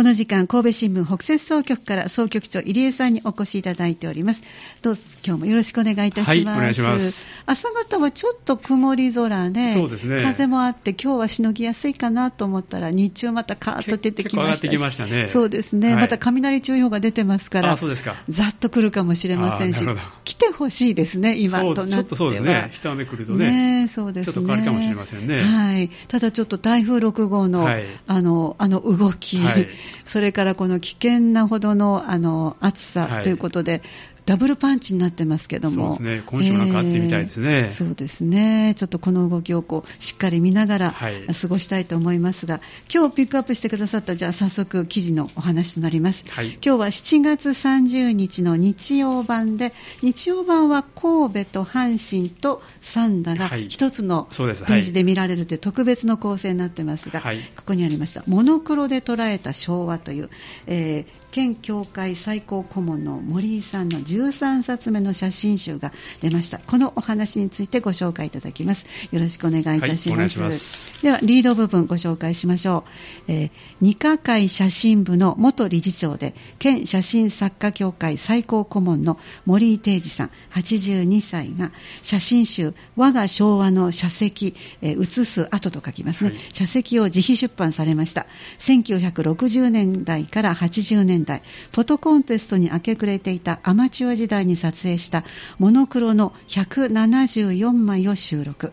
この時間、神戸新聞北摂総局から総局長入江さんにお越しいただいております。どうぞ今日もよろしくお願いいたします。はい、お願いします。朝方はちょっと曇り空で、そうですね。風もあって、今日はしのぎやすいかなと思ったら、日中またカーッと出てきました。上がってきましたね。そうですね。はい、また雷注意報が出てますから、あ、そうですか。ざっと来るかもしれませんし、来てほしいですね、今となっては。ちょっとそうですね。一雨来るとね。ねそうですね。ちょっと変わるかもしれませんね。はい。ただちょっと台風6号の、はい、あの、あの動き、はい、それからこの危険なほどのあの暑さということで、はいダブルパンチになってますけども、そうですね、今週もなんか暑いみたいですね、えー、そうですね、ちょっとこの動きをこうしっかり見ながら過ごしたいと思いますが、はい、今日ピックアップしてくださった、じゃあ早速、記事のお話となります、はい、今日は7月30日の日曜版で、日曜版は神戸と阪神と三田が一つのページで見られるという特別の構成になってますが、はい、ここにありました、モノクロで捉えた昭和という、えー県協会最高顧問の森井さんの13冊目の写真集が出ました。このお話についてご紹介いただきます。よろしくお願いいたします。はい、ます。ではリード部分ご紹介しましょう、えー、二課会写真部の元理事長で県写真作家協会最高顧問の森井定治さん。82歳が写真集我が昭和の写石、えー、写す後と書きますね、はい、写石を自費出版されました。1960年代から80年年代フォトコンテストに明け暮れていたアマチュア時代に撮影したモノクロの174枚を収録。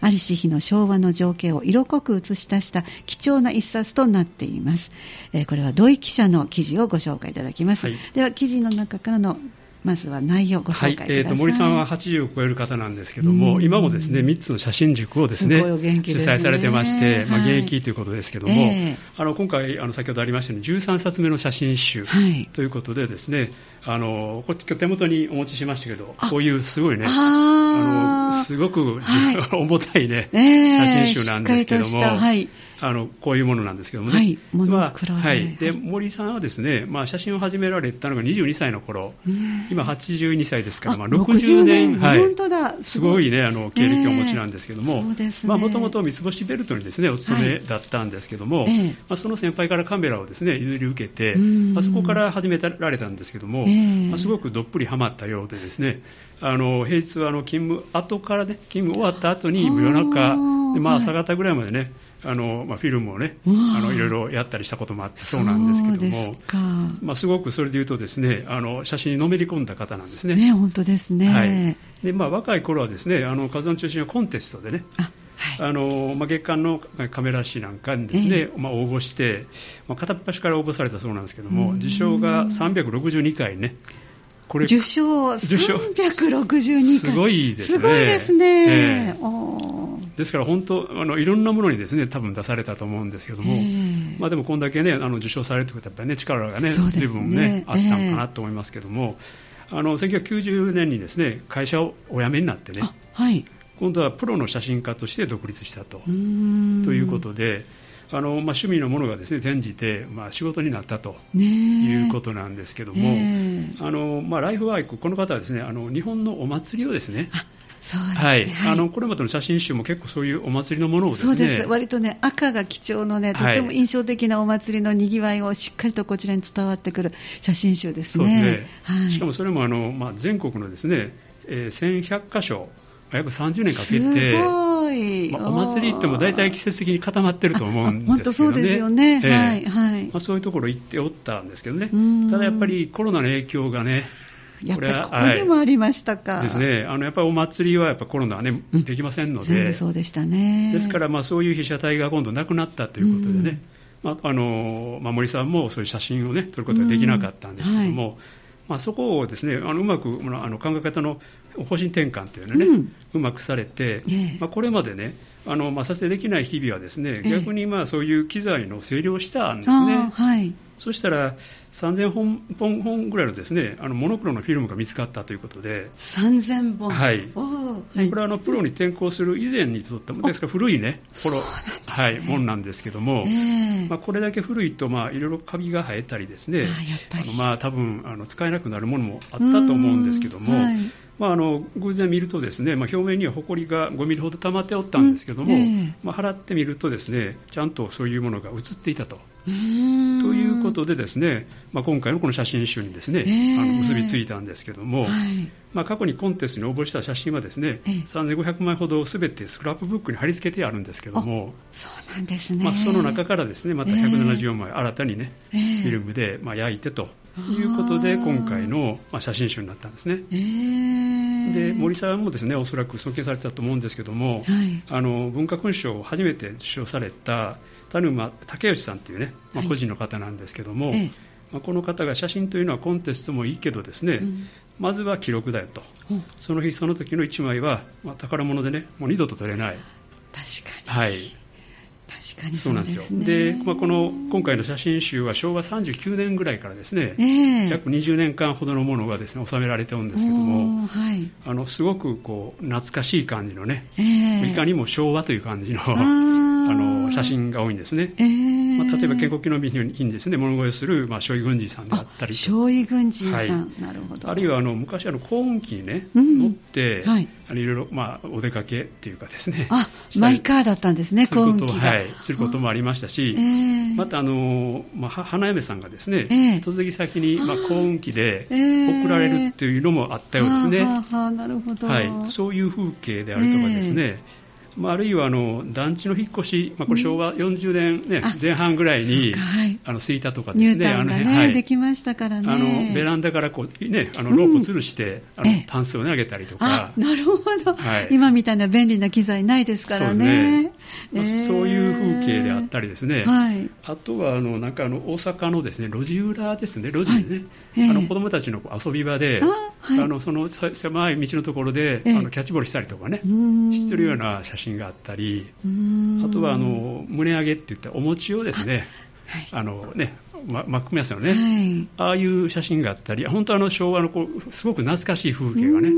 在りし日の昭和の情景を色濃く映し出した貴重な一冊となっています、えー、これは土井記者の記事をご紹介いただきます、はい、では記事の中からのまずは内容をご紹介はいえーと、森さんは80を超える方なんですけども、今もですね3つの写真塾をですね、ね、主催されてまして、まあ、現役ということですけども、えー、あの今回あの先ほどありましたように13冊目の写真集ということでですね、はい、あのこ手元にお持ちしましたけどこういうすごいねあのすごく、はい、重たいね、えー、写真集なんですけども。はいあのこういうものなんですけどもね、はい、まあはい、で森さんはですね、まあ、写真を始められたのが22歳の頃、今82歳ですから、まあ、60年、はい、本当だ。すごい。ねあの経歴をお持ちなんですけども、もともと三つ星ベルトにですねお勤めだったんですけども、はい、まあ、その先輩からカメラをですね譲り受けて、まあ、そこから始められたんですけども、まあ、すごくどっぷりはまったようでですねあの平日はあの勤務後からね勤務終わった後に夜中で、まあ、朝方ぐらいまでね、あのまあ、フィルムをねあのいろいろやったりしたこともあってそうなんですけども。す,、まあ、すごくそれでいうとですねあの写真にのめり込んだ方なんですね。ね本当ですね、はい。でまあ、若い頃はですねあの活動中心はコンテストでねはい、あのまあ、月間のカメラ誌なんかにですね、えー、まあ、応募して、まあ、片っ端から応募されたそうなんですけども、受賞が362回ね、これ受賞362回すごいですね。すごいですね。えー、ですから本当あのいろんなものにですね多分出されたと思うんですけども、えー、まあでもこんだけねあの受賞されるということはやっぱりね力がね十分ねあったのかなと思いますけども、えー、あの1990年にですね会社をお辞めになってね、はい、今度はプロの写真家として独立したと。ということで。あのまあ、趣味のものがですね転じて、まあ、仕事になったということなんですけども、あのまあ、ライフワーク、この方はですねあの日本のお祭りをですねそうですね、はい、あのこれまでの写真集も結構そういうお祭りのものをですねそうです。割とね赤が貴重のねとても印象的なお祭りのにぎわいをしっかりとこちらに伝わってくる写真集ですね。そうですね。はい、しかもそれもあの、まあ、全国のですね、えー、1100箇所約30年かけてい、まあ、お祭り行っても大体季節的に固まってると思うんですけどね、そうですよね、えー、はいはいまあ、そういうところ行っておったんですけどね、ただやっぱりコロナの影響がね、やっぱりここにもありましたか。はい、ですね。あのやっぱりお祭りはやっぱコロナはね、できませんので。そうでしたね。ですからまあそういう被写体が今度なくなったということでね。まああのまあ、森さんもそういう写真をね撮ることができなかったんですけども。はいまあ、そこをですねあのうまくあの考え方の方針転換というのね、うん、うまくされて、まあ、これまでねあの、まあ、撮影できない日々はですね、逆にまあそういう機材の整理をしたんですね。はい、そしたら3000本本本ぐらいのですねあのモノクロのフィルムが見つかったということで。3000本。はい、はい、これはあのプロに転向する以前にとってもですから古いねこの、はい、もんなんですけども、えー、まあ、これだけ古いとまあいろいろカビが生えたりですねあのまあ多分あの使えなくなるものもあったと思うんですけども、はい。まあ、あの偶然見るとですね、まあ、表面にはほこりが5ミリほど溜まっておったんですけども、うんえ。ー、まあ、払ってみるとですねちゃんとそういうものが映っていたと。ということでですね、まあ、今回のこの写真集にですね、えー、あの結びついたんですけども、はい、まあ、過去にコンテストに応募した写真はですね、えー、3500枚ほどすべてスクラップブックに貼り付けてあるんですけども、そうなんですね、まあ、その中からですねまた174枚新たにね、えー、フィルムでまあ焼いてということで、今回のまあ写真集になったんですね。えー、で森沢もですねおそらく尊敬されたと思うんですけども、はい、あの文化勲章を初めて受賞された田沼武義さんというね、まあ、個人の方なんですけども、はい、まあ、この方が写真というのはコンテストもいいけどですね、うん、まずは記録だよと、うん、その日その時の1枚は、まあ、宝物でねもう二度と取れない。確かに、はい、確かにそうなんですよ。で、まあ、この今回の写真集は昭和39年ぐらいからですね、えー、約20年間ほどのものがですね収められてるんですけども、はい、あのすごくこう懐かしい感じのね、えー、いかにも昭和という感じのあの写真が多いんですね。えー。まあ、例えば建国記念日にですね。物乞いする、まあ、少尉軍人さんであったり。少尉軍人さん、はい、なるほど。あるいはあの昔あの幸運機にね、うん、乗って、はい、あのいろいろ、まあ、お出かけっていうかですね。あマイカーだったんですね幸運機が、はい、することもありましたし、えー、またあの、まあ、花嫁さんがですね、えー、嫁ぎ先に、まあ、幸運機で送られるっていうのもあったようですね、えー、なるほど、はい、そういう風景であるとかですね、まあ、あるいはあの団地の引っ越し、まあ、これ昭和40年、ね、前半ぐらいに、はい、あの吹田とかですね、あの辺、はい、できましたからね。あのベランダからこう、ね、あのロープを吊るして、うん、あのタンスを投げたりとか。なるほど、はい、今みたいな便利な機材ないですからね。そう、ね。まあ、そういう風景であったりですね、はい、あとはあのなんかあの大阪のですね路地裏ですね、路地でね、はい、あの子供たちの遊び場で、あのその狭い道のところで、あのキャッチボールしたりとかね、してるような写真があったり、あとはあの胸上げっていったお餅をですね、はい、あのね、ま、巻くますよね、はい、ああいう写真があったり、本当あの昭和のこうすごく懐かしい風景がね、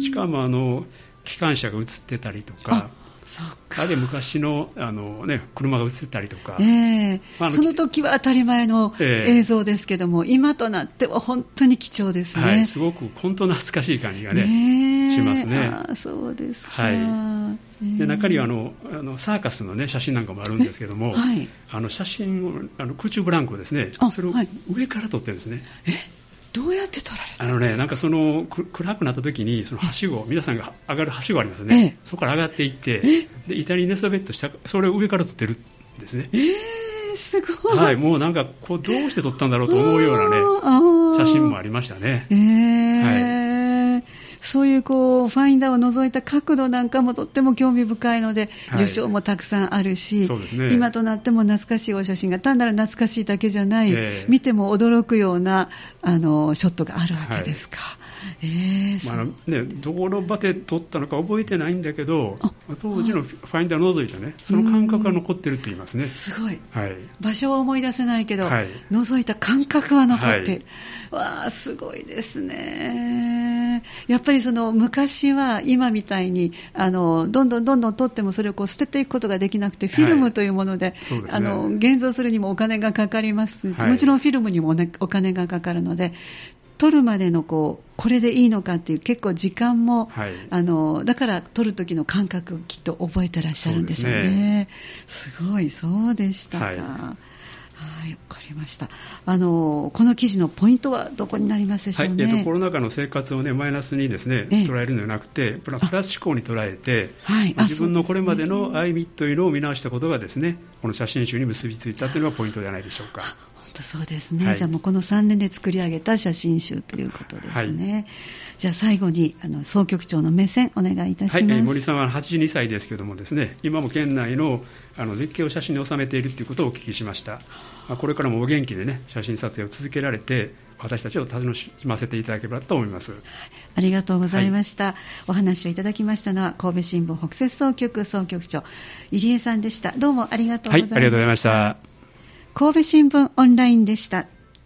しかもあの機関車が写ってたりとか、あれ昔のあの、ね、車が映ったりとか、えーまあ、その時は当たり前の映像ですけども、えー、今となっては本当に貴重ですね、はい、すごく本当懐かしい感じがね、ねしますね。あそうですはい、で中にはあのあのサーカスの、ね、写真なんかもあるんですけども、はい、あの写真をあの空中ブランコですね、それを上から撮ってるんですね。えどうやって撮られたんですか？あのね、なんかその暗くなった時にそのはしご、皆さんが上がるはしごありますね、そこから上がっていって、で板に寝そべっとした、それを上から撮ってるんですね。えー、すごい。はい、もうなんかこうどうして撮ったんだろうと思うようなね、写真もありましたね。えー、はいそういうこうファインダーを除いた角度なんかもとっても興味深いので、はい、受賞もたくさんあるし、ね、今となっても懐かしいお写真が単なる懐かしいだけじゃない、えー、見ても驚くようなあのショットがあるわけですか。はい。えーまあね、どこの場で撮ったのか覚えてないんだけど、当時のファインダーを除いてね、その感覚が残ってるって言いますね。すごい、はい、場所は思い出せないけど、はい、除いた感覚は残って。る、はい、わあ、すごいですね。やっぱりその昔は今みたいにあのどんどんどんどん撮ってもそれをこう捨てていくことができなくて、フィルムというものではいでね、あの現像するにもお金がかかります、もちろんフィルムにもお金がかかるので、取るまでのこうこれでいいのかっていう結構時間も、はい、あのだから取る時の感覚をきっと覚えてらっしゃるんでしょうね。すね。すごいそうでしたか。はいはい、わかりました。あのこの記事のポイントはどこになりますでしょうね。はい、えっとコロナ禍の生活をねマイナスにですね、捉えるのではなくて、プラス思考に捉えて、はい、自分のこれまでの歩みというのを見直したことがですね、この写真集に結びついたというのがポイントではないでしょうか。当そうですね、はい、じゃあもうこの3年で作り上げた写真集ということですね、はい、じゃあ最後にあの総局長の目線お願いいたします、はい、森さんは82歳ですけどもですね今も県内のあの絶景を写真に収めているということをお聞きしました、まあ、これからもお元気でね写真撮影を続けられて私たちを楽しませていただければと思います。ありがとうございました、はい、お話をいただきましたのは神戸新聞北摂総局総局長入江さんでした。どうもありがとうございました、はい、ありがとうございました。神戸新聞オンラインでした。